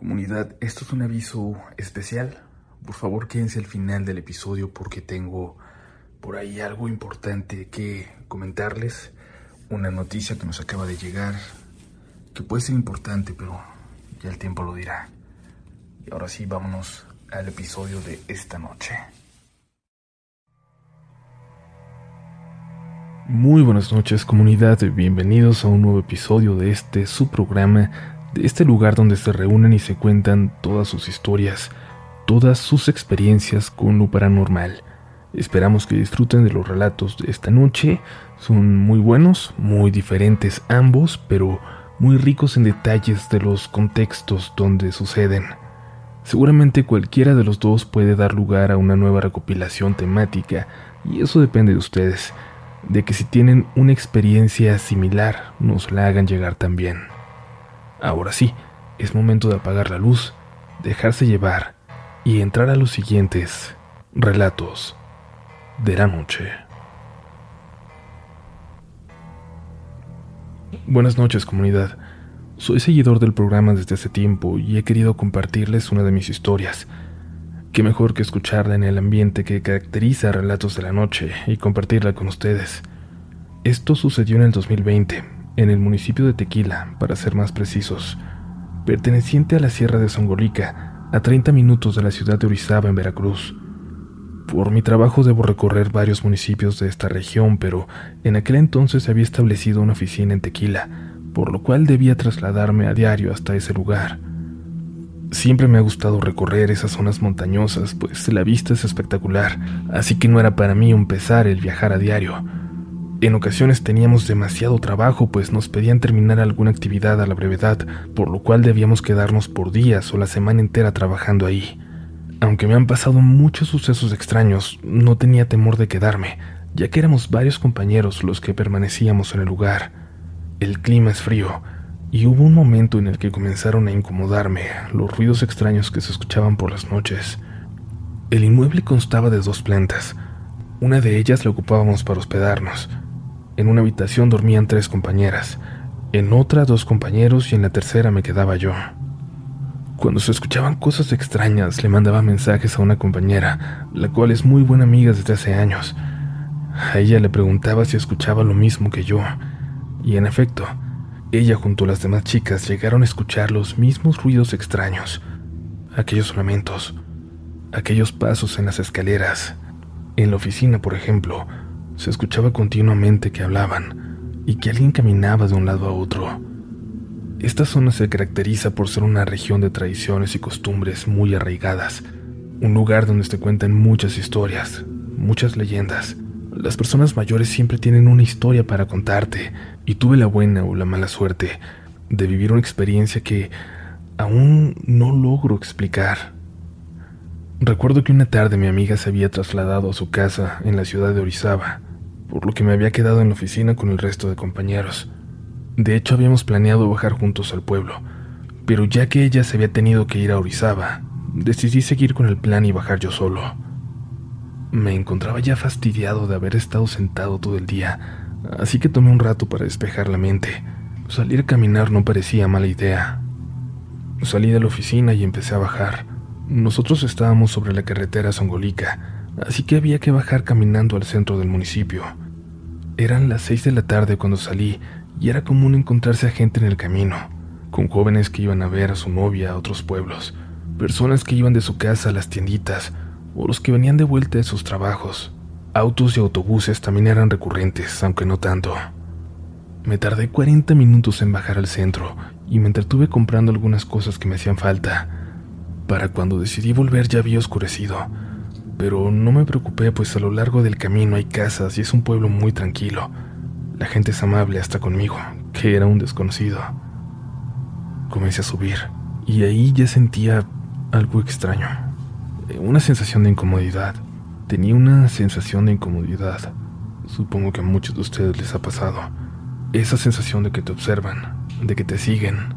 Comunidad, esto es un aviso especial. Por favor, quédense al final del episodio porque tengo por ahí algo importante que comentarles. Una noticia que nos acaba de llegar, que puede ser importante, pero ya el tiempo lo dirá. Y ahora sí, vámonos al episodio de esta noche. Muy buenas noches comunidad, bienvenidos a un nuevo episodio de este su programa, este lugar donde se reúnen y se cuentan todas sus historias, todas sus experiencias con lo paranormal. Esperamos que disfruten de los relatos de esta noche, son muy buenos, muy diferentes ambos, pero muy ricos en detalles de los contextos donde suceden. Seguramente cualquiera de los dos puede dar lugar a una nueva recopilación temática, y eso depende de ustedes de que si tienen una experiencia similar nos la hagan llegar también. Ahora sí, es momento de apagar la luz, dejarse llevar y entrar a los siguientes relatos de la noche. Buenas noches comunidad. Soy seguidor del programa desde hace tiempo y he querido compartirles una de mis historias Qué mejor que escucharla en el ambiente que caracteriza Relatos de la Noche y compartirla con ustedes. Esto sucedió en el 2020, en el municipio de Tequila, para ser más precisos, perteneciente a la Sierra de Songolica, a 30 minutos de la ciudad de Orizaba, en Veracruz. Por mi trabajo debo recorrer varios municipios de esta región, pero en aquel entonces había establecido una oficina en Tequila, por lo cual debía trasladarme a diario hasta ese lugar. Siempre me ha gustado recorrer esas zonas montañosas, pues la vista es espectacular, así que no era para mí un pesar el viajar a diario. En ocasiones teníamos demasiado trabajo, pues nos pedían terminar alguna actividad a la brevedad, por lo cual debíamos quedarnos por días o la semana entera trabajando ahí. Aunque me han pasado muchos sucesos extraños, no tenía temor de quedarme, ya que éramos varios compañeros los que permanecíamos en el lugar. El clima es frío, y hubo un momento en el que comenzaron a incomodarme los ruidos extraños que se escuchaban por las noches. El inmueble constaba de dos plantas. Una de ellas la ocupábamos para hospedarnos. En una habitación dormían tres compañeras, en otra dos compañeros y en la tercera me quedaba yo. Cuando se escuchaban cosas extrañas, le mandaba mensajes a una compañera, la cual es muy buena amiga desde hace años. A ella le preguntaba si escuchaba lo mismo que yo, y en efecto, ella junto a las demás chicas llegaron a escuchar los mismos ruidos extraños, aquellos lamentos, aquellos pasos en las escaleras. En la oficina, por ejemplo, se escuchaba continuamente que hablaban y que alguien caminaba de un lado a otro. Esta zona se caracteriza por ser una región de tradiciones y costumbres muy arraigadas, un lugar donde se cuentan muchas historias, muchas leyendas, las personas mayores siempre tienen una historia para contarte, y tuve la buena o la mala suerte de vivir una experiencia que aún no logro explicar. Recuerdo que una tarde mi amiga se había trasladado a su casa en la ciudad de Orizaba, por lo que me había quedado en la oficina con el resto de compañeros. De hecho, habíamos planeado bajar juntos al pueblo, pero ya que ella se había tenido que ir a Orizaba, decidí seguir con el plan y bajar yo solo. Me encontraba ya fastidiado de haber estado sentado todo el día, así que tomé un rato para despejar la mente. Salir a caminar no parecía mala idea. Salí de la oficina y empecé a bajar. Nosotros estábamos sobre la carretera Songolica, así que había que bajar caminando al centro del municipio. Eran las seis de la tarde cuando salí y era común encontrarse a gente en el camino, con jóvenes que iban a ver a su novia a otros pueblos, personas que iban de su casa a las tienditas, o los que venían de vuelta de sus trabajos. Autos y autobuses también eran recurrentes, aunque no tanto. Me tardé 40 minutos en bajar al centro y me entretuve comprando algunas cosas que me hacían falta. Para cuando decidí volver ya había oscurecido, pero no me preocupé pues a lo largo del camino hay casas y es un pueblo muy tranquilo. La gente es amable hasta conmigo, que era un desconocido. Comencé a subir y ahí ya sentía algo extraño una sensación de incomodidad. Tenía una sensación de incomodidad. Supongo que a muchos de ustedes les ha pasado. Esa sensación de que te observan, de que te siguen.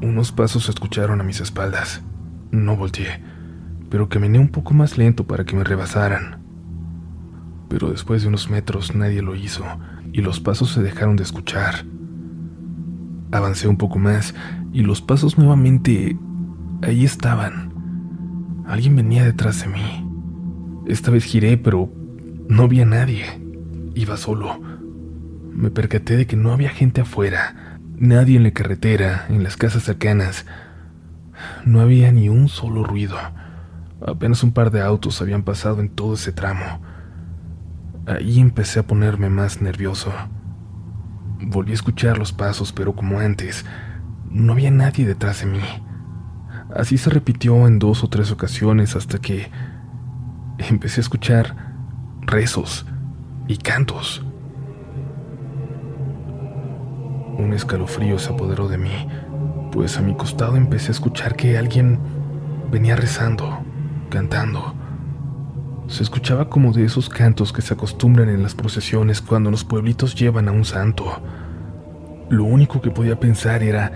Unos pasos se escucharon a mis espaldas. No volteé, pero caminé un poco más lento para que me rebasaran. Pero después de unos metros nadie lo hizo y los pasos se dejaron de escuchar. Avancé un poco más y los pasos nuevamente ahí estaban. Alguien venía detrás de mí. Esta vez giré, pero no vi a nadie. Iba solo. Me percaté de que no había gente afuera, nadie en la carretera, en las casas cercanas. No había ni un solo ruido. Apenas un par de autos habían pasado en todo ese tramo. Ahí empecé a ponerme más nervioso. Volví a escuchar los pasos, pero como antes, no había nadie detrás de mí. Así se repitió en dos o tres ocasiones hasta que empecé a escuchar rezos y cantos. Un escalofrío se apoderó de mí, pues a mi costado empecé a escuchar que alguien venía rezando, cantando. Se escuchaba como de esos cantos que se acostumbran en las procesiones cuando los pueblitos llevan a un santo. Lo único que podía pensar era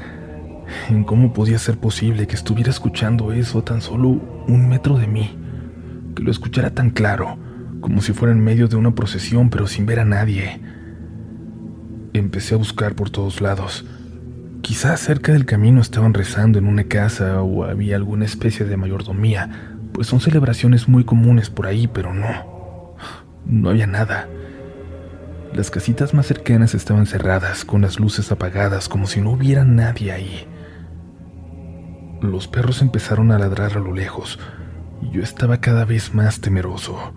en cómo podía ser posible que estuviera escuchando eso tan solo un metro de mí, que lo escuchara tan claro, como si fuera en medio de una procesión pero sin ver a nadie. Empecé a buscar por todos lados. Quizás cerca del camino estaban rezando en una casa o había alguna especie de mayordomía, pues son celebraciones muy comunes por ahí, pero no. No había nada. Las casitas más cercanas estaban cerradas, con las luces apagadas, como si no hubiera nadie ahí. Los perros empezaron a ladrar a lo lejos, y yo estaba cada vez más temeroso.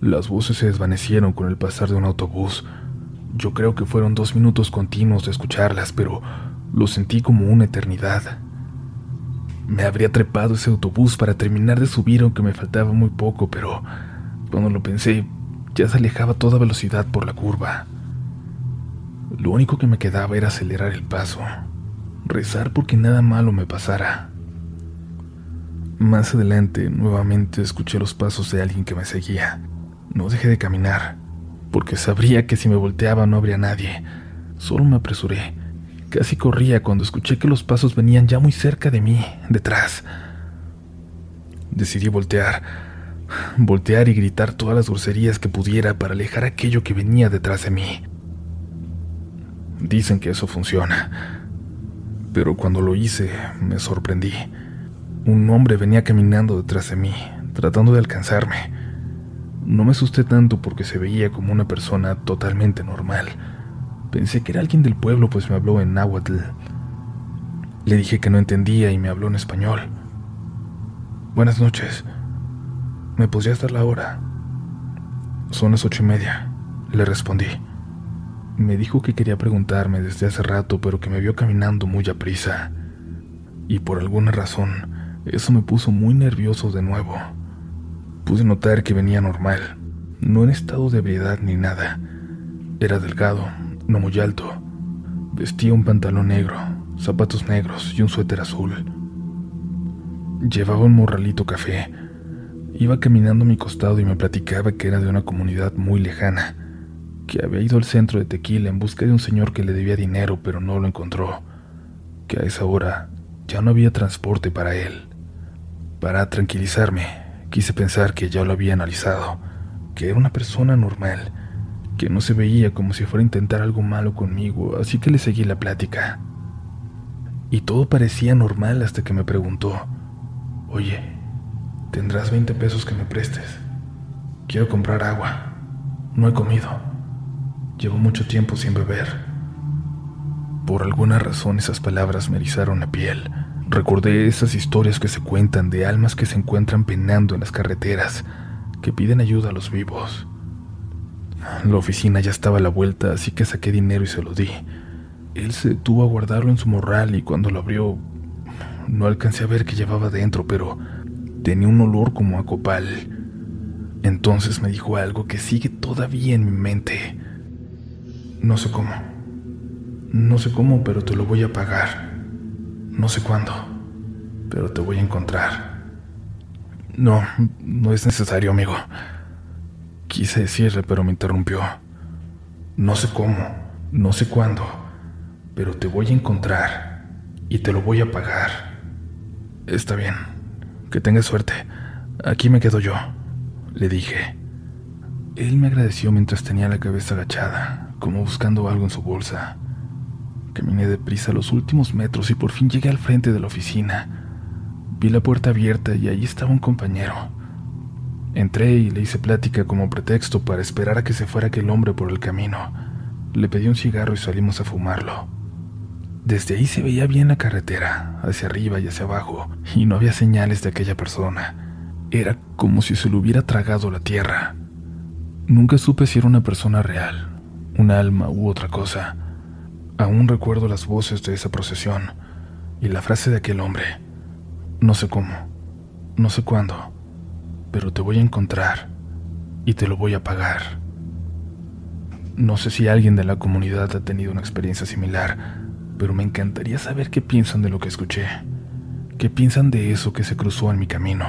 Las voces se desvanecieron con el pasar de un autobús. Yo creo que fueron dos minutos continuos de escucharlas, pero lo sentí como una eternidad. Me habría trepado ese autobús para terminar de subir aunque me faltaba muy poco, pero cuando lo pensé, ya se alejaba a toda velocidad por la curva. Lo único que me quedaba era acelerar el paso, rezar porque nada malo me pasara. Más adelante, nuevamente escuché los pasos de alguien que me seguía. No dejé de caminar, porque sabría que si me volteaba no habría nadie. Solo me apresuré. Casi corría cuando escuché que los pasos venían ya muy cerca de mí, detrás. Decidí voltear, voltear y gritar todas las groserías que pudiera para alejar aquello que venía detrás de mí. Dicen que eso funciona, pero cuando lo hice me sorprendí. Un hombre venía caminando detrás de mí, tratando de alcanzarme. No me asusté tanto porque se veía como una persona totalmente normal. Pensé que era alguien del pueblo, pues me habló en náhuatl. Le dije que no entendía y me habló en español. Buenas noches. ¿Me podría dar la hora? Son las ocho y media, le respondí. Me dijo que quería preguntarme desde hace rato, pero que me vio caminando muy a prisa. Y por alguna razón, eso me puso muy nervioso de nuevo. Pude notar que venía normal, no en estado de ebriedad ni nada. Era delgado, no muy alto. Vestía un pantalón negro, zapatos negros y un suéter azul. Llevaba un morralito café. Iba caminando a mi costado y me platicaba que era de una comunidad muy lejana, que había ido al centro de Tequila en busca de un señor que le debía dinero pero no lo encontró, que a esa hora ya no había transporte para él. Para tranquilizarme, Quise pensar que ya lo había analizado, que era una persona normal, que no se veía como si fuera a intentar algo malo conmigo, así que le seguí la plática. Y todo parecía normal hasta que me preguntó, oye, ¿tendrás 20 pesos que me prestes? Quiero comprar agua. No he comido. Llevo mucho tiempo sin beber. Por alguna razón esas palabras me erizaron la piel. Recordé esas historias que se cuentan de almas que se encuentran penando en las carreteras, que piden ayuda a los vivos. La oficina ya estaba a la vuelta, así que saqué dinero y se lo di. Él se detuvo a guardarlo en su morral y cuando lo abrió no alcancé a ver qué llevaba dentro, pero tenía un olor como a copal. Entonces me dijo algo que sigue todavía en mi mente. No sé cómo. No sé cómo, pero te lo voy a pagar. No sé cuándo, pero te voy a encontrar. No, no es necesario, amigo. Quise decirle, pero me interrumpió. No sé cómo, no sé cuándo, pero te voy a encontrar y te lo voy a pagar. Está bien, que tengas suerte. Aquí me quedo yo, le dije. Él me agradeció mientras tenía la cabeza agachada, como buscando algo en su bolsa. Caminé deprisa los últimos metros y por fin llegué al frente de la oficina. Vi la puerta abierta y allí estaba un compañero. Entré y le hice plática como pretexto para esperar a que se fuera aquel hombre por el camino. Le pedí un cigarro y salimos a fumarlo. Desde ahí se veía bien la carretera, hacia arriba y hacia abajo, y no había señales de aquella persona. Era como si se lo hubiera tragado la tierra. Nunca supe si era una persona real, un alma u otra cosa. Aún recuerdo las voces de esa procesión y la frase de aquel hombre. No sé cómo, no sé cuándo, pero te voy a encontrar y te lo voy a pagar. No sé si alguien de la comunidad ha tenido una experiencia similar, pero me encantaría saber qué piensan de lo que escuché, qué piensan de eso que se cruzó en mi camino.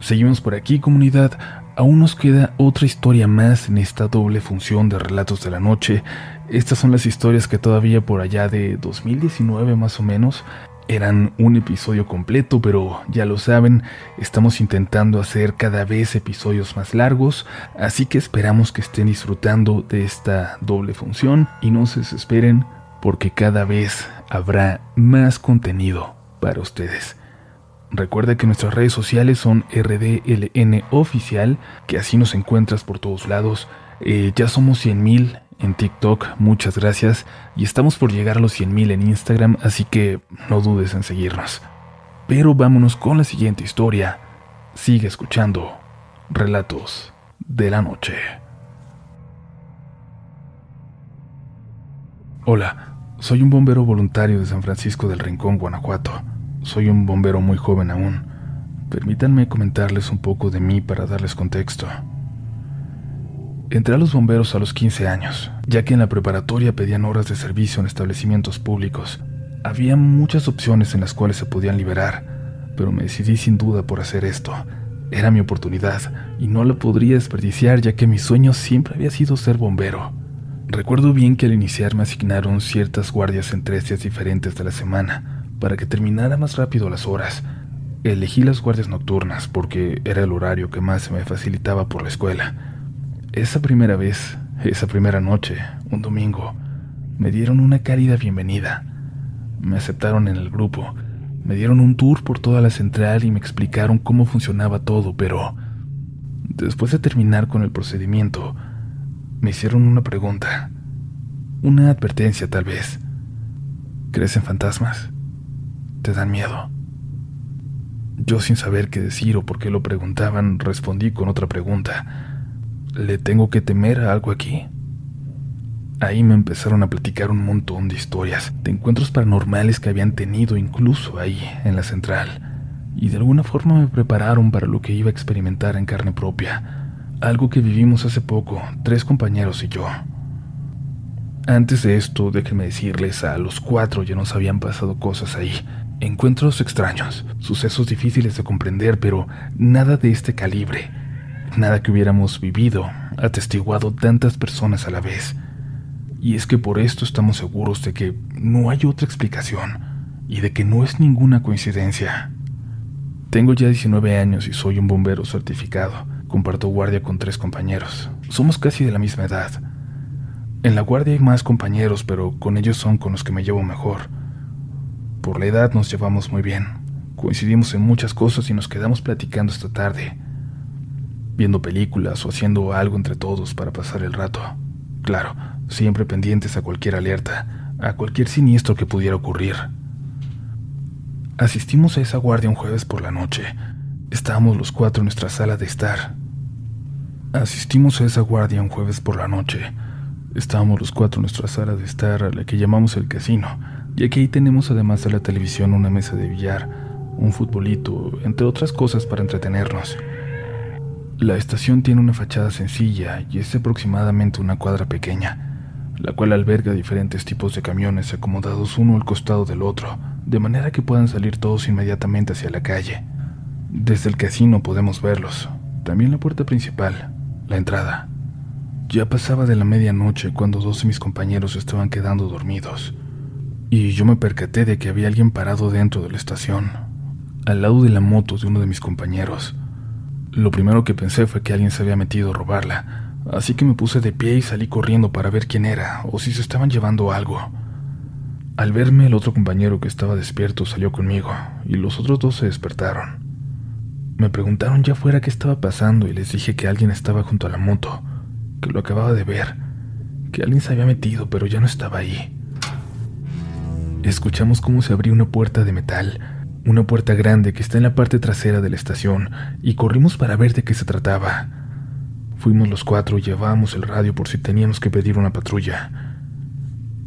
Seguimos por aquí, comunidad. Aún nos queda otra historia más en esta doble función de relatos de la noche. Estas son las historias que todavía por allá de 2019 más o menos eran un episodio completo, pero ya lo saben, estamos intentando hacer cada vez episodios más largos, así que esperamos que estén disfrutando de esta doble función y no se desesperen porque cada vez habrá más contenido para ustedes. Recuerda que nuestras redes sociales son RDLN Oficial, que así nos encuentras por todos lados. Eh, ya somos 100.000 en TikTok, muchas gracias. Y estamos por llegar a los 100.000 en Instagram, así que no dudes en seguirnos. Pero vámonos con la siguiente historia. Sigue escuchando Relatos de la Noche. Hola, soy un bombero voluntario de San Francisco del Rincón, Guanajuato. Soy un bombero muy joven aún. Permítanme comentarles un poco de mí para darles contexto. Entré a los bomberos a los 15 años, ya que en la preparatoria pedían horas de servicio en establecimientos públicos. Había muchas opciones en las cuales se podían liberar, pero me decidí sin duda por hacer esto. Era mi oportunidad y no la podría desperdiciar ya que mi sueño siempre había sido ser bombero. Recuerdo bien que al iniciar me asignaron ciertas guardias en tres días diferentes de la semana, para que terminara más rápido las horas. Elegí las guardias nocturnas porque era el horario que más se me facilitaba por la escuela. Esa primera vez, esa primera noche, un domingo, me dieron una cálida bienvenida. Me aceptaron en el grupo, me dieron un tour por toda la central y me explicaron cómo funcionaba todo, pero después de terminar con el procedimiento, me hicieron una pregunta, una advertencia tal vez. ¿Crees en fantasmas? ¿Te dan miedo? Yo sin saber qué decir o por qué lo preguntaban, respondí con otra pregunta. ¿Le tengo que temer a algo aquí? Ahí me empezaron a platicar un montón de historias, de encuentros paranormales que habían tenido incluso ahí, en la central, y de alguna forma me prepararon para lo que iba a experimentar en carne propia, algo que vivimos hace poco, tres compañeros y yo. Antes de esto, déjenme decirles, a los cuatro ya nos habían pasado cosas ahí, encuentros extraños, sucesos difíciles de comprender, pero nada de este calibre nada que hubiéramos vivido, atestiguado tantas personas a la vez. Y es que por esto estamos seguros de que no hay otra explicación y de que no es ninguna coincidencia. Tengo ya 19 años y soy un bombero certificado. Comparto guardia con tres compañeros. Somos casi de la misma edad. En la guardia hay más compañeros, pero con ellos son con los que me llevo mejor. Por la edad nos llevamos muy bien. Coincidimos en muchas cosas y nos quedamos platicando esta tarde viendo películas o haciendo algo entre todos para pasar el rato. Claro, siempre pendientes a cualquier alerta, a cualquier siniestro que pudiera ocurrir. Asistimos a esa guardia un jueves por la noche. Estábamos los cuatro en nuestra sala de estar. Asistimos a esa guardia un jueves por la noche. Estábamos los cuatro en nuestra sala de estar a la que llamamos el casino, ya que ahí tenemos además de la televisión una mesa de billar, un futbolito, entre otras cosas para entretenernos. La estación tiene una fachada sencilla y es aproximadamente una cuadra pequeña, la cual alberga diferentes tipos de camiones acomodados uno al costado del otro, de manera que puedan salir todos inmediatamente hacia la calle. Desde el casino podemos verlos, también la puerta principal, la entrada. Ya pasaba de la medianoche cuando dos de mis compañeros estaban quedando dormidos, y yo me percaté de que había alguien parado dentro de la estación, al lado de la moto de uno de mis compañeros. Lo primero que pensé fue que alguien se había metido a robarla, así que me puse de pie y salí corriendo para ver quién era o si se estaban llevando algo. Al verme, el otro compañero que estaba despierto salió conmigo y los otros dos se despertaron. Me preguntaron ya fuera qué estaba pasando y les dije que alguien estaba junto a la moto, que lo acababa de ver, que alguien se había metido pero ya no estaba ahí. Escuchamos cómo se abrió una puerta de metal, una puerta grande que está en la parte trasera de la estación, y corrimos para ver de qué se trataba. Fuimos los cuatro y llevábamos el radio por si teníamos que pedir una patrulla.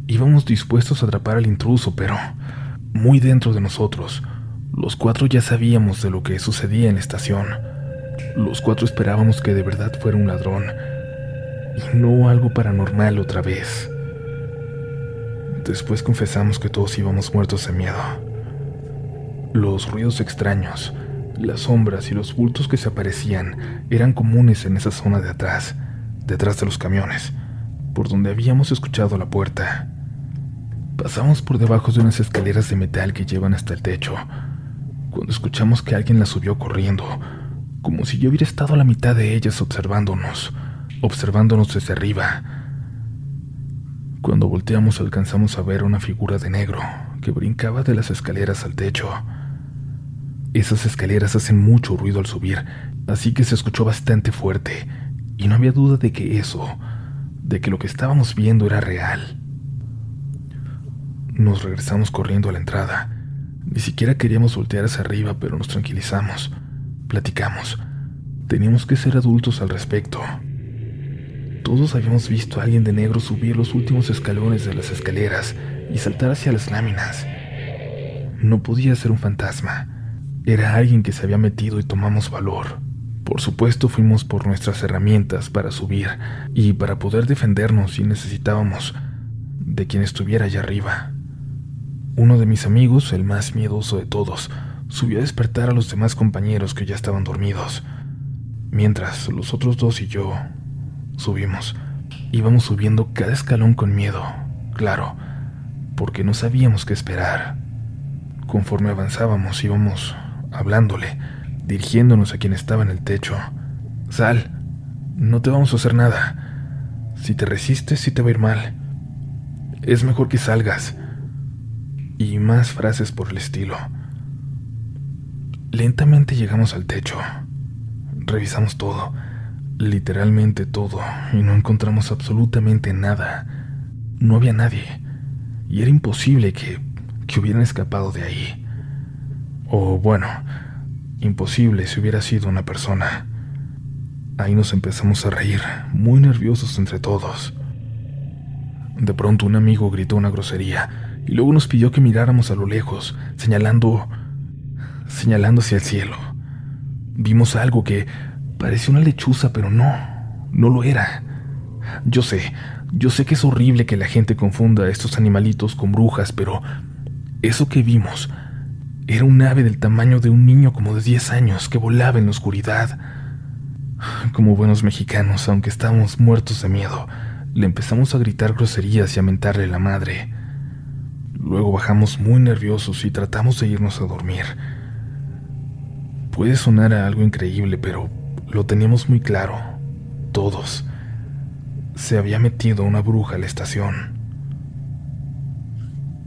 Íbamos dispuestos a atrapar al intruso, pero muy dentro de nosotros, los cuatro ya sabíamos de lo que sucedía en la estación. Los cuatro esperábamos que de verdad fuera un ladrón y no algo paranormal otra vez. Después confesamos que todos íbamos muertos de miedo. Los ruidos extraños, las sombras y los bultos que se aparecían eran comunes en esa zona de atrás, detrás de los camiones, por donde habíamos escuchado la puerta. Pasamos por debajo de unas escaleras de metal que llevan hasta el techo, cuando escuchamos que alguien la subió corriendo, como si yo hubiera estado a la mitad de ellas observándonos, observándonos desde arriba. Cuando volteamos alcanzamos a ver una figura de negro que brincaba de las escaleras al techo. Esas escaleras hacen mucho ruido al subir, así que se escuchó bastante fuerte, y no había duda de que eso, de que lo que estábamos viendo era real. Nos regresamos corriendo a la entrada. Ni siquiera queríamos voltear hacia arriba, pero nos tranquilizamos. Platicamos. Teníamos que ser adultos al respecto. Todos habíamos visto a alguien de negro subir los últimos escalones de las escaleras y saltar hacia las láminas. No podía ser un fantasma. Era alguien que se había metido y tomamos valor. Por supuesto fuimos por nuestras herramientas para subir y para poder defendernos si necesitábamos de quien estuviera allá arriba. Uno de mis amigos, el más miedoso de todos, subió a despertar a los demás compañeros que ya estaban dormidos, mientras los otros dos y yo subimos. Íbamos subiendo cada escalón con miedo, claro, porque no sabíamos qué esperar. Conforme avanzábamos íbamos hablándole, dirigiéndonos a quien estaba en el techo. Sal, no te vamos a hacer nada. Si te resistes, sí te va a ir mal. Es mejor que salgas y más frases por el estilo. Lentamente llegamos al techo. Revisamos todo, literalmente todo, y no encontramos absolutamente nada. No había nadie, y era imposible que, que hubieran escapado de ahí. O bueno, imposible si hubiera sido una persona. Ahí nos empezamos a reír, muy nerviosos entre todos. De pronto un amigo gritó una grosería y luego nos pidió que miráramos a lo lejos, señalando señalando hacia el cielo. Vimos algo que parecía una lechuza, pero no, no lo era. Yo sé, yo sé que es horrible que la gente confunda a estos animalitos con brujas, pero eso que vimos era un ave del tamaño de un niño como de 10 años que volaba en la oscuridad. Como buenos mexicanos, aunque estábamos muertos de miedo, le empezamos a gritar groserías y a mentarle la madre. Luego bajamos muy nerviosos y tratamos de irnos a dormir. Puede sonar a algo increíble, pero lo teníamos muy claro. Todos. Se había metido una bruja a la estación.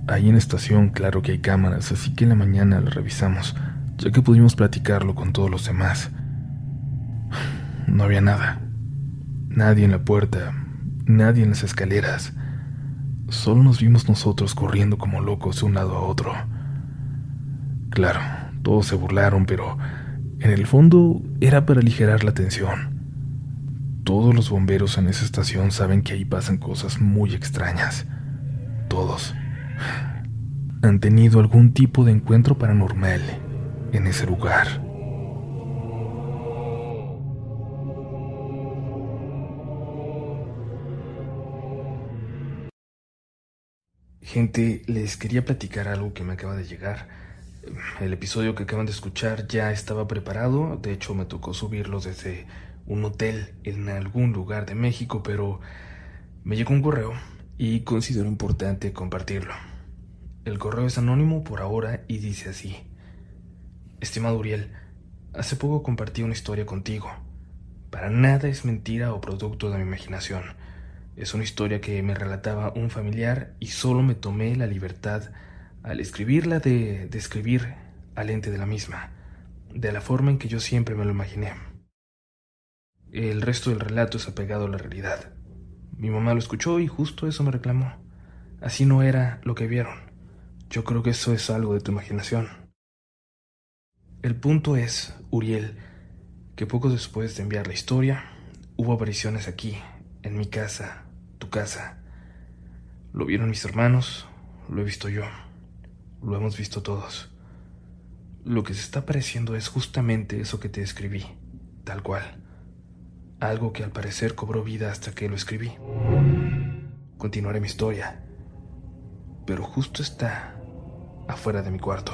Ahí en la estación, claro que hay cámaras, así que en la mañana la revisamos, ya que pudimos platicarlo con todos los demás. No había nada. Nadie en la puerta, nadie en las escaleras. Solo nos vimos nosotros corriendo como locos de un lado a otro. Claro, todos se burlaron, pero en el fondo era para aligerar la tensión. Todos los bomberos en esa estación saben que ahí pasan cosas muy extrañas. Todos han tenido algún tipo de encuentro paranormal en ese lugar. Gente, les quería platicar algo que me acaba de llegar. El episodio que acaban de escuchar ya estaba preparado, de hecho me tocó subirlo desde un hotel en algún lugar de México, pero me llegó un correo y considero importante compartirlo. El correo es anónimo por ahora y dice así. Estimado Uriel, hace poco compartí una historia contigo. Para nada es mentira o producto de mi imaginación. Es una historia que me relataba un familiar y solo me tomé la libertad al escribirla de describir al ente de la misma, de la forma en que yo siempre me lo imaginé. El resto del relato es apegado a la realidad. Mi mamá lo escuchó y justo eso me reclamó. Así no era lo que vieron. Yo creo que eso es algo de tu imaginación. El punto es, Uriel, que poco después de enviar la historia, hubo apariciones aquí, en mi casa, tu casa. Lo vieron mis hermanos, lo he visto yo, lo hemos visto todos. Lo que se está apareciendo es justamente eso que te escribí, tal cual. Algo que al parecer cobró vida hasta que lo escribí. Continuaré mi historia, pero justo está afuera de mi cuarto.